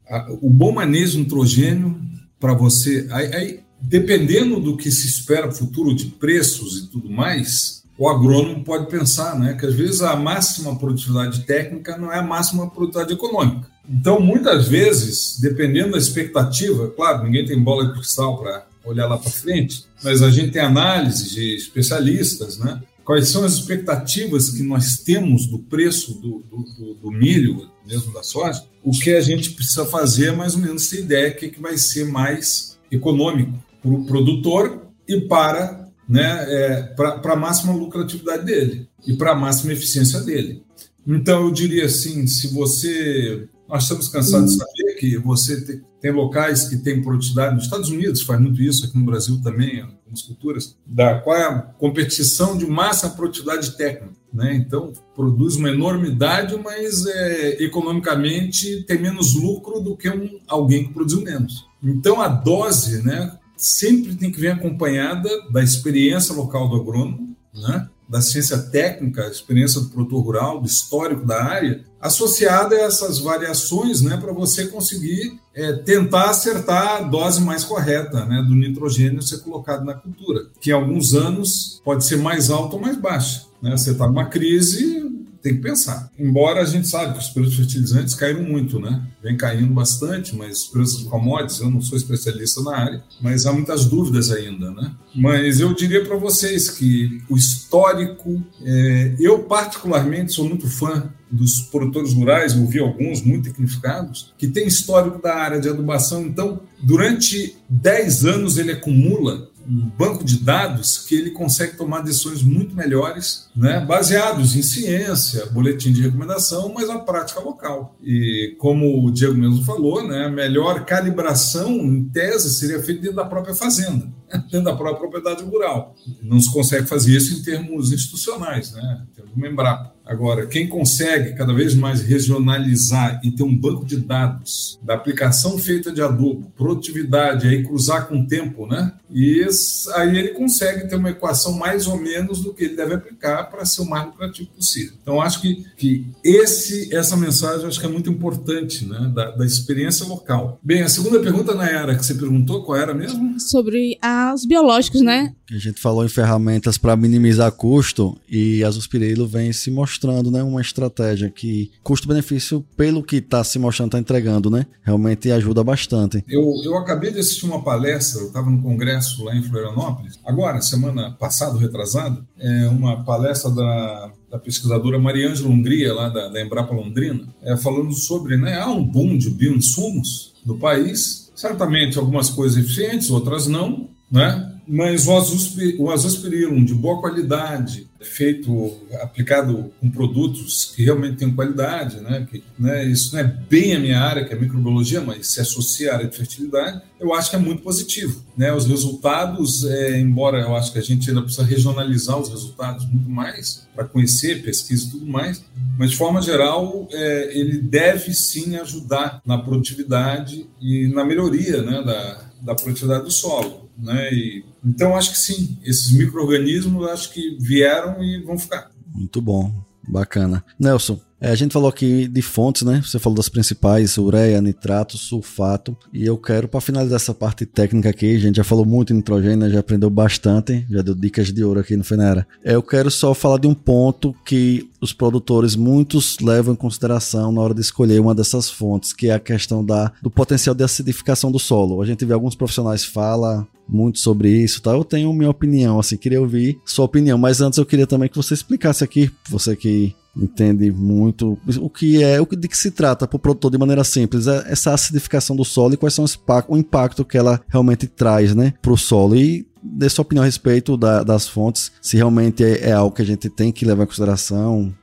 Speaker 3: a, o bom manejo nitrogênio para você. Aí, aí, dependendo do que se espera futuro de preços e tudo mais, o agrônomo pode pensar né, que às vezes a máxima produtividade técnica não é a máxima produtividade econômica. Então, muitas vezes, dependendo da expectativa, claro, ninguém tem bola de cristal para olhar lá para frente, mas a gente tem análise de especialistas, né? Quais são as expectativas que nós temos do preço do, do, do milho, mesmo da soja? O que a gente precisa fazer é mais ou menos ter ideia do que, que vai ser mais econômico para o produtor e para né, é, para a máxima lucratividade dele e para a máxima eficiência dele. Então, eu diria assim: se você. Nós estamos cansados de saber que você tem, tem locais que têm produtividade, nos Estados Unidos faz muito isso, aqui no Brasil também, algumas culturas, da qual é a competição de máxima produtividade técnica. Né? Então, produz uma enormidade, mas é, economicamente tem menos lucro do que um, alguém que produziu menos. Então, a dose, né, sempre tem que vir acompanhada da experiência local do agrônomo, né? Da ciência técnica, experiência do produtor rural, do histórico da área, associada a essas variações, né, para você conseguir é, tentar acertar a dose mais correta, né, do nitrogênio ser colocado na cultura, que em alguns anos pode ser mais alta ou mais baixa. Né? Você está numa crise, tem que pensar. Embora a gente sabe que os preços fertilizantes caíram muito, né? Vem caindo bastante, mas os preços de commodities, eu não sou especialista na área, mas há muitas dúvidas ainda, né? Mas eu diria para vocês que o histórico, é, eu particularmente sou muito fã dos produtores rurais, eu vi alguns muito tecnificados, que tem histórico da área de adubação. Então, durante 10 anos ele acumula um banco de dados que ele consegue tomar decisões muito melhores, né, baseados em ciência, boletim de recomendação, mas a prática local. E como o Diego mesmo falou, né, a melhor calibração, em tese, seria feita dentro da própria fazenda, dentro da própria propriedade rural. Não se consegue fazer isso em termos institucionais, né, em termos do Embrapa. Agora, quem consegue cada vez mais regionalizar e ter um banco de dados da aplicação feita de adubo, produtividade, aí cruzar com o tempo, né? E aí ele consegue ter uma equação mais ou menos do que ele deve aplicar para ser o mais lucrativo possível. Então, acho que, que esse, essa mensagem acho que é muito importante, né? Da, da experiência local. Bem, a segunda pergunta, Nayara, que você perguntou, qual era mesmo?
Speaker 2: Sobre os biológicos, né?
Speaker 1: A gente falou em ferramentas para minimizar custo e a Suspirilo vem se mostrando mostrando né, uma estratégia que custo-benefício, pelo que está se mostrando, está entregando, né? Realmente ajuda bastante.
Speaker 3: Eu, eu acabei de assistir uma palestra, eu estava no congresso lá em Florianópolis, agora, semana passada, retrasada, é uma palestra da, da pesquisadora Mariângela Hungria, lá da, da Embrapa Londrina, é, falando sobre, né, há um boom de bioinsumos no país, certamente algumas coisas eficientes, outras não, né? Mas o azospirillum de boa qualidade, feito, aplicado com produtos que realmente têm qualidade, né? Que, né? Isso não é bem a minha área, que é microbiologia, mas se associa à área de fertilidade, eu acho que é muito positivo, né? Os resultados, é, embora eu acho que a gente ainda precisa regionalizar os resultados muito mais para conhecer, pesquisa e tudo mais, mas de forma geral, é, ele deve sim ajudar na produtividade e na melhoria, né? Da, da produtividade do solo. Né? E, então, acho que sim, esses micro-organismos acho que vieram e vão ficar.
Speaker 1: Muito bom, bacana. Nelson, é, a gente falou aqui de fontes, né? Você falou das principais, ureia, nitrato, sulfato. E eu quero, para finalizar essa parte técnica aqui, a gente já falou muito em nitrogênio, já aprendeu bastante, já deu dicas de ouro aqui no Fenera. Eu quero só falar de um ponto que os produtores, muitos levam em consideração na hora de escolher uma dessas fontes, que é a questão da, do potencial de acidificação do solo. A gente vê alguns profissionais falam muito sobre isso, tá? Eu tenho minha opinião, assim, queria ouvir sua opinião, mas antes eu queria também que você explicasse aqui, você que entende muito o que é, o que, de que se trata para o produtor de maneira simples, é essa acidificação do solo e quais são os, o impacto que ela realmente traz né, para o solo. E dê sua opinião a respeito da, das fontes, se realmente é, é, algo que a gente tem que levar em consideração,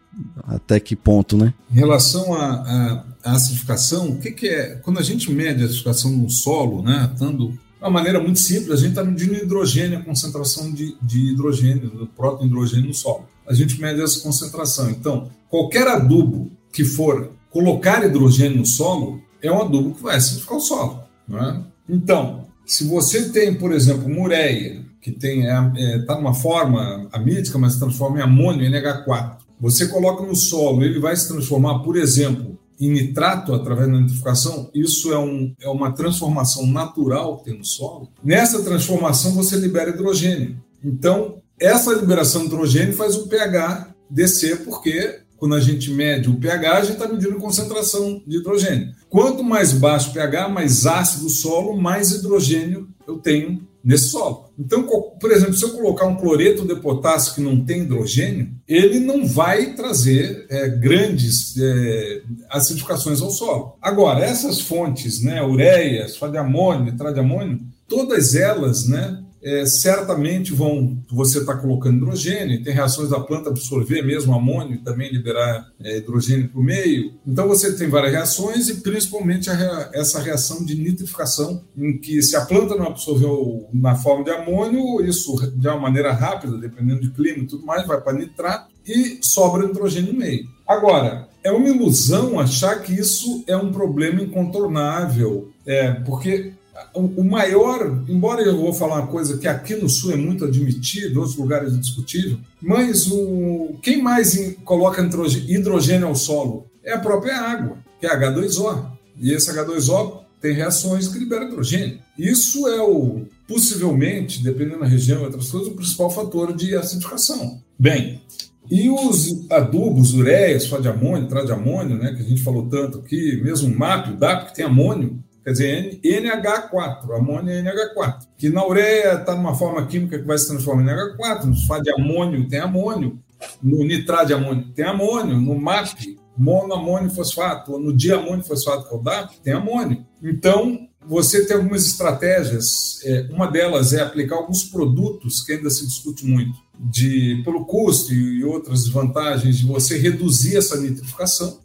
Speaker 1: até que ponto, né?
Speaker 3: Em relação à acidificação, o que, que, é? Quando a gente mede a acidificação no solo, né, estando uma maneira muito simples, a gente está medindo hidrogênio, a concentração de, de hidrogênio, do protohidrogênio no solo. A gente mede essa concentração. Então, qualquer adubo que for colocar hidrogênio no solo é um adubo que vai acidificar o solo. É? Então, se você tem, por exemplo, uma ureia, que está é, é, tá numa forma amídica, mas se transforma em amônio NH4, você coloca no solo, ele vai se transformar, por exemplo, em nitrato através da nitrificação, isso é, um, é uma transformação natural que tem no solo. Nessa transformação você libera hidrogênio. Então, essa liberação de hidrogênio faz o pH descer, porque quando a gente mede o pH, a gente está medindo a concentração de hidrogênio. Quanto mais baixo o pH, mais ácido o solo, mais hidrogênio eu tenho nesse solo. Então, por exemplo, se eu colocar um cloreto de potássio que não tem hidrogênio, ele não vai trazer é, grandes é, acidificações ao solo. Agora, essas fontes, né, ureia, de amônio, nitrato de amônio, todas elas, né, é, certamente vão você está colocando hidrogênio, tem reações da planta absorver mesmo amônio e também liberar é, hidrogênio para o meio. Então você tem várias reações e principalmente essa reação de nitrificação, em que se a planta não absorveu na forma de amônio, isso de uma maneira rápida, dependendo do clima e tudo mais, vai para nitrato e sobra hidrogênio no meio. Agora, é uma ilusão achar que isso é um problema incontornável, é, porque o maior, embora eu vou falar uma coisa que aqui no Sul é muito admitido, em outros lugares é discutível, mas o, quem mais coloca hidrogênio ao solo é a própria água, que é H2O. E esse H2O tem reações que liberam hidrogênio. Isso é o, possivelmente, dependendo da região e outras coisas, o principal fator de acidificação. Bem, e os adubos, ureias, amônio, de amônio, né, que a gente falou tanto aqui, mesmo o MAP, o DAP, que tem amônio, quer dizer, NH4, amônio é NH4, que na ureia está numa forma química que vai se transformar em NH4, no sulfato de amônio tem amônio, no nitrato de amônio tem amônio, no MAP, monoamônio fosfato, ou no diamônio fosfato, que é o DAP, tem amônio. Então, você tem algumas estratégias, é, uma delas é aplicar alguns produtos que ainda se discute muito, de pelo custo e outras vantagens de você reduzir essa nitrificação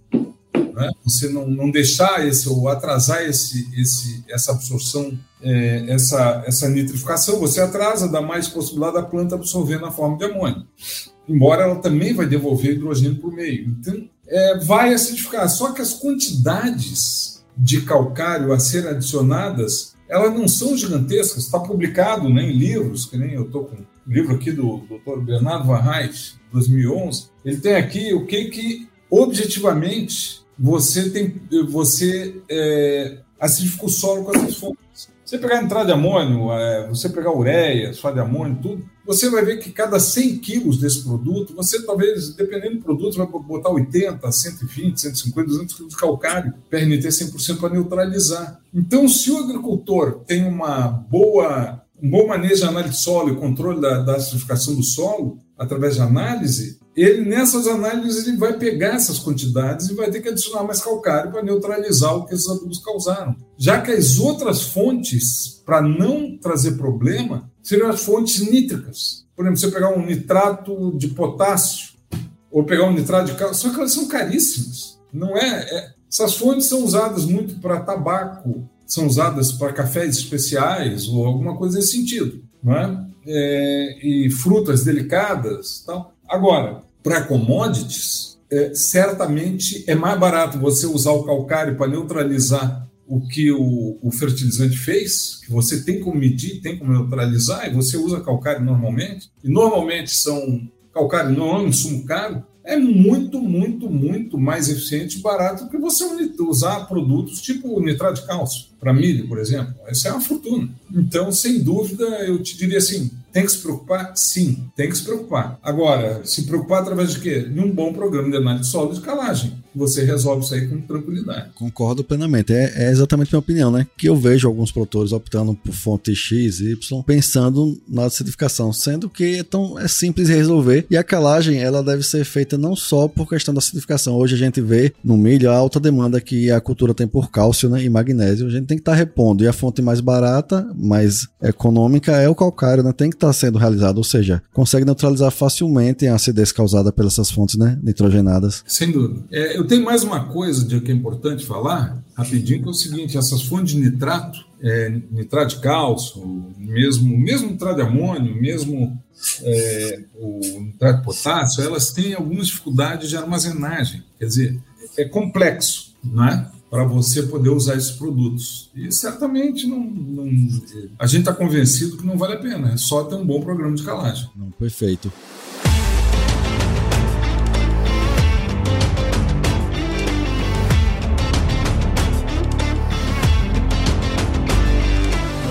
Speaker 3: né? você não, não deixar esse ou atrasar esse, esse, essa absorção, é, essa, essa nitrificação, você atrasa, dá mais possibilidade da planta absorver na forma de amônio. Embora ela também vai devolver hidrogênio o meio. Então, é, vai acidificar. Só que as quantidades de calcário a serem adicionadas, elas não são gigantescas. Está publicado né, em livros, que nem eu estou com um livro aqui do Dr. Bernardo Van Reich, 2011. Ele tem aqui o que, que objetivamente você tem você é, acidifica o solo com essas fontes. Você pegar entrada de amônio, é, você pegar ureia, só de amônio, tudo, você vai ver que cada 100 quilos desse produto, você talvez, dependendo do produto, vai botar 80, 120, 150, 200 quilos de calcário, PRNT 100% para neutralizar. Então, se o agricultor tem uma boa, um bom manejo de análise de solo e controle da, da acidificação do solo, através de análise, ele nessas análises ele vai pegar essas quantidades e vai ter que adicionar mais calcário para neutralizar o que esses adubos causaram. Já que as outras fontes, para não trazer problema, seriam as fontes nítricas. Por exemplo, você pegar um nitrato de potássio ou pegar um nitrato de cálcio, só que elas são caríssimas. Não é, é essas fontes são usadas muito para tabaco, são usadas para cafés especiais ou alguma coisa nesse sentido, não é? é e frutas delicadas, tal. Agora, para commodities, é, certamente é mais barato você usar o calcário para neutralizar o que o, o, fertilizante fez, que você tem como medir, tem como neutralizar, e você usa calcário normalmente, e normalmente são calcário não é um insumo caro, é muito, muito, muito mais eficiente e barato que você usar produtos tipo nitrato de cálcio para milho, por exemplo. Isso é uma fortuna. Então, sem dúvida, eu te diria assim, tem que se preocupar? Sim, tem que se preocupar. Agora, se preocupar através de quê? De um bom programa de análise de solo de calagem. Você resolve isso aí com tranquilidade.
Speaker 1: Concordo plenamente. É, é exatamente a minha opinião, né? Que eu vejo alguns produtores optando por fonte X, Y, pensando na acidificação, sendo que é, tão, é simples resolver. E a calagem, ela deve ser feita não só por questão da acidificação. Hoje a gente vê no milho a alta demanda que a cultura tem por cálcio né, e magnésio. A gente tem que estar tá repondo. E a fonte mais barata, mais econômica, é o calcário, né? Tem que estar está sendo realizado, ou seja, consegue neutralizar facilmente a acidez causada pelas essas fontes né, nitrogenadas.
Speaker 3: Sem dúvida. É, eu tenho mais uma coisa de que é importante falar, rapidinho, que é o seguinte: essas fontes de nitrato, é, nitrato de cálcio, mesmo, mesmo nitrato de amônio, mesmo é, o nitrato de potássio, elas têm algumas dificuldades de armazenagem. Quer dizer, é complexo, não é? para você poder usar esses produtos. E certamente não, não a gente está convencido que não vale a pena, é só ter um bom programa de calagem.
Speaker 1: Não, perfeito.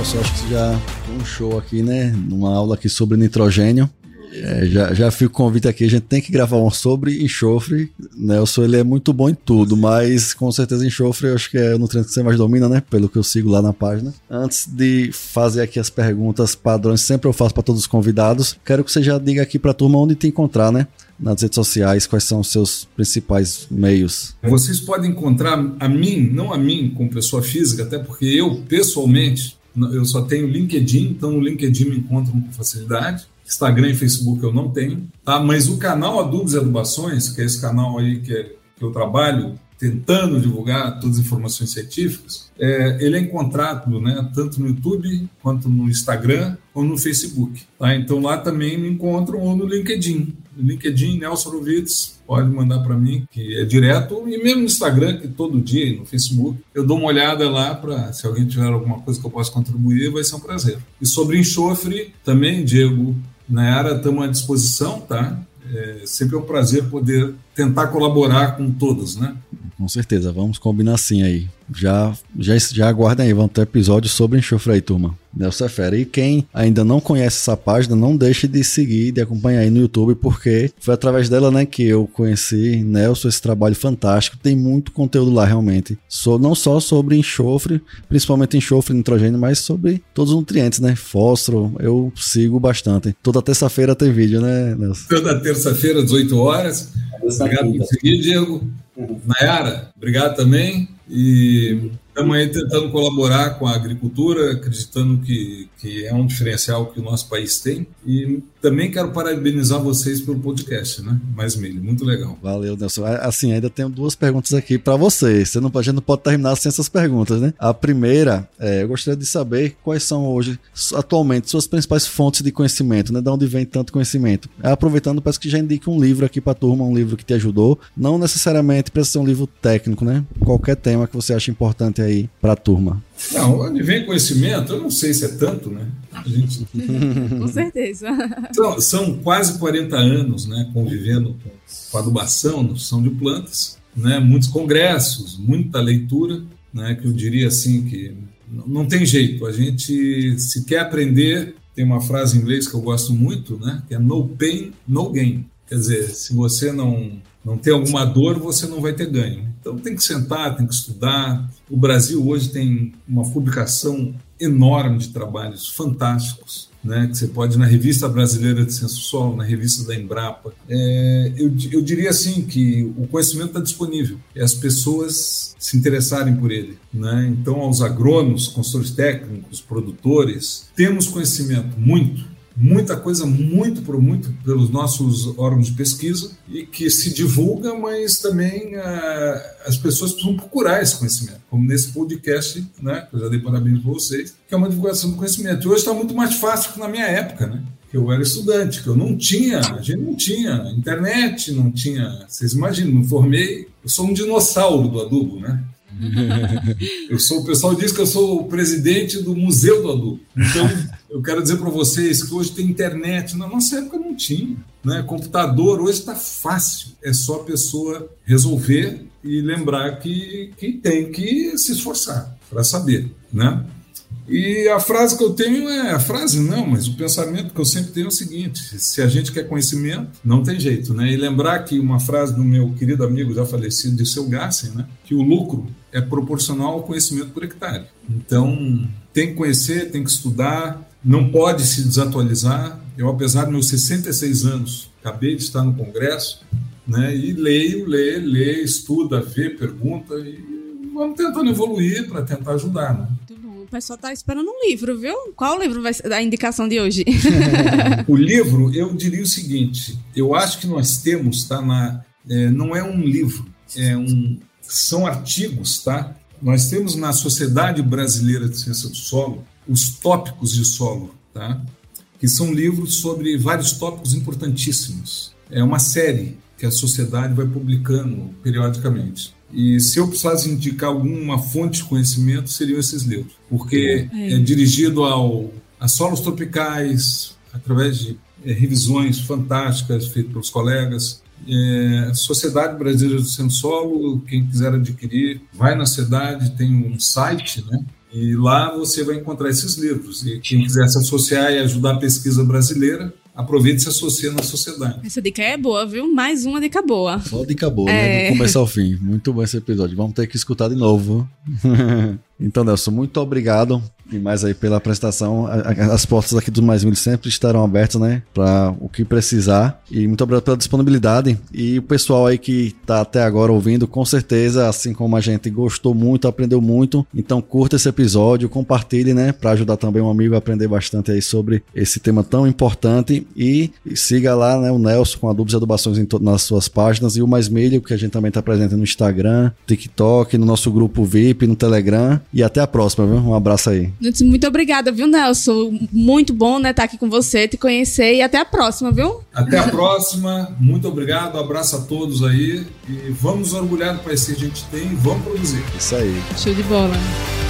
Speaker 1: Nelson, acho que já um show aqui, né? Numa aula aqui sobre nitrogênio. É, já, já fico o convite aqui, a gente tem que gravar um sobre enxofre. Nelson, ele é muito bom em tudo, mas com certeza enxofre eu acho que é o nutriente que você mais domina, né? Pelo que eu sigo lá na página. Antes de fazer aqui as perguntas padrões, sempre eu faço para todos os convidados, quero que você já diga aqui para a turma onde te encontrar, né? nas redes sociais, quais são os seus principais meios?
Speaker 3: Vocês podem encontrar a mim, não a mim como pessoa física, até porque eu, pessoalmente, eu só tenho LinkedIn, então no LinkedIn me encontram com facilidade. Instagram e Facebook eu não tenho, tá? Mas o canal Adubos e Adubações, que é esse canal aí que, é, que eu trabalho tentando divulgar todas as informações científicas, é, ele é encontrado né, tanto no YouTube, quanto no Instagram, ou no Facebook. Tá? Então lá também me encontram, ou no LinkedIn. LinkedIn, Nelson Rovitz, pode mandar para mim, que é direto, e mesmo no Instagram, que todo dia, no Facebook, eu dou uma olhada lá para, se alguém tiver alguma coisa que eu possa contribuir, vai ser um prazer. E sobre enxofre, também, Diego, Nayara, estamos à disposição, tá? É sempre é um prazer poder tentar colaborar com todos, né?
Speaker 1: Com certeza, vamos combinar assim aí. Já, já, já aguardem aí, vão ter episódios sobre enxofre aí, turma. Nelson é fera. E quem ainda não conhece essa página, não deixe de seguir, de acompanhar aí no YouTube, porque foi através dela, né, que eu conheci Nelson, esse trabalho fantástico. Tem muito conteúdo lá, realmente. So, não só sobre enxofre, principalmente enxofre e nitrogênio, mas sobre todos os nutrientes, né? Fósforo, eu sigo bastante. Toda terça-feira tem vídeo, né, Nelson?
Speaker 3: Toda terça-feira, 18 horas. Obrigado por seguir, Diego. Uhum. Nayara, obrigado também. E estamos aí tentando colaborar com a agricultura, acreditando que, que é um diferencial que o nosso país tem. E também quero parabenizar vocês pelo podcast, né? Mais milho, muito legal.
Speaker 1: Valeu, Nelson. Assim, ainda tenho duas perguntas aqui para você. Você não, a gente não pode terminar sem essas perguntas, né? A primeira, é, eu gostaria de saber quais são hoje, atualmente, suas principais fontes de conhecimento, né? De onde vem tanto conhecimento. Aproveitando, peço que já indique um livro aqui para a turma, um livro que te ajudou. Não necessariamente precisa ser um livro técnico, né? Qualquer tema que você acha importante aí para a turma.
Speaker 3: Não, onde vem conhecimento, eu não sei se é tanto, né?
Speaker 2: Gente... com certeza.
Speaker 3: São, são, quase 40 anos né, convivendo com, a adubação, nutrição de plantas, né, muitos congressos, muita leitura, né, que eu diria assim que não tem jeito, a gente se quer aprender, tem uma frase em inglês que eu gosto muito, né, que é no pain, no gain. Quer dizer, se você não, não tem alguma dor, você não vai ter ganho. Então tem que sentar, tem que estudar. O Brasil hoje tem uma publicação enorme de trabalhos fantásticos, né, que você pode na revista brasileira de Ciência Solo, na revista da Embrapa. É, eu, eu diria assim que o conhecimento está disponível e as pessoas se interessarem por ele. Né? Então, aos agrônomos, consultores técnicos, produtores, temos conhecimento muito muita coisa muito por muito pelos nossos órgãos de pesquisa e que se divulga, mas também uh, as pessoas precisam procurar esse conhecimento, como nesse podcast, né, que eu já dei parabéns para vocês, que é uma divulgação do conhecimento. E hoje está muito mais fácil que na minha época, né? Que eu era estudante, que eu não tinha, a gente não tinha internet, não tinha. Vocês imaginam, não formei. Eu sou um dinossauro do adubo, né? eu sou, o pessoal diz que eu sou o presidente do Museu do Adubo. Então, eu quero dizer para vocês que hoje tem internet. Na nossa época não tinha. Né? Computador hoje está fácil. É só a pessoa resolver e lembrar que, que tem que se esforçar para saber. Né? E a frase que eu tenho é a frase não, mas o pensamento que eu sempre tenho é o seguinte: se a gente quer conhecimento, não tem jeito, né? E lembrar que uma frase do meu querido amigo já falecido, de seu Gassen, né? Que o lucro é proporcional ao conhecimento por hectare. Então, tem que conhecer, tem que estudar, não pode se desatualizar. Eu, apesar dos meus 66 anos, acabei de estar no Congresso, né? E leio, lê, lê, estuda, vê, pergunta e vamos tentando evoluir para tentar ajudar, né?
Speaker 2: O pessoal tá esperando um livro, viu? Qual livro vai ser a indicação de hoje?
Speaker 3: o livro, eu diria o seguinte: eu acho que nós temos, tá? Na, é, não é um livro, é um, são artigos, tá? Nós temos na Sociedade Brasileira de Ciência do Solo os tópicos de solo, tá? Que são livros sobre vários tópicos importantíssimos. É uma série que a sociedade vai publicando periodicamente. E se eu precisasse indicar alguma fonte de conhecimento, seriam esses livros, porque é, é dirigido ao, a solos tropicais, através de é, revisões fantásticas feitas pelos colegas. É, Sociedade Brasileira do Centro Solo, quem quiser adquirir, vai na cidade, tem um site, né? E lá você vai encontrar esses livros. E quem quiser se associar e ajudar a pesquisa brasileira, aproveite e se associe na sociedade.
Speaker 2: Essa dica é boa, viu? Mais uma dica boa.
Speaker 1: Só dica boa, né?
Speaker 2: É.
Speaker 1: Do começo ao fim. Muito bom esse episódio. Vamos ter que escutar de novo. então, Nelson, muito obrigado e mais aí pela apresentação. As portas aqui do Mais Milho sempre estarão abertas, né? Para o que precisar. E muito obrigado pela disponibilidade. E o pessoal aí que tá até agora ouvindo, com certeza, assim como a gente gostou muito, aprendeu muito. Então curta esse episódio, compartilhe, né? Para ajudar também um amigo a aprender bastante aí sobre esse tema tão importante. E siga lá, né? O Nelson com adubos e adubações nas suas páginas. E o Mais Milho, que a gente também tá presente no Instagram, TikTok, no nosso grupo VIP, no Telegram. E até a próxima, viu? Um abraço aí.
Speaker 2: Muito obrigada, viu, Nelson? Muito bom, né, estar aqui com você, te conhecer e até a próxima, viu?
Speaker 3: Até a próxima. Muito obrigado. Abraço a todos aí. E vamos nos orgulhar do país que a gente tem e vamos produzir.
Speaker 1: Isso aí.
Speaker 2: Show de bola.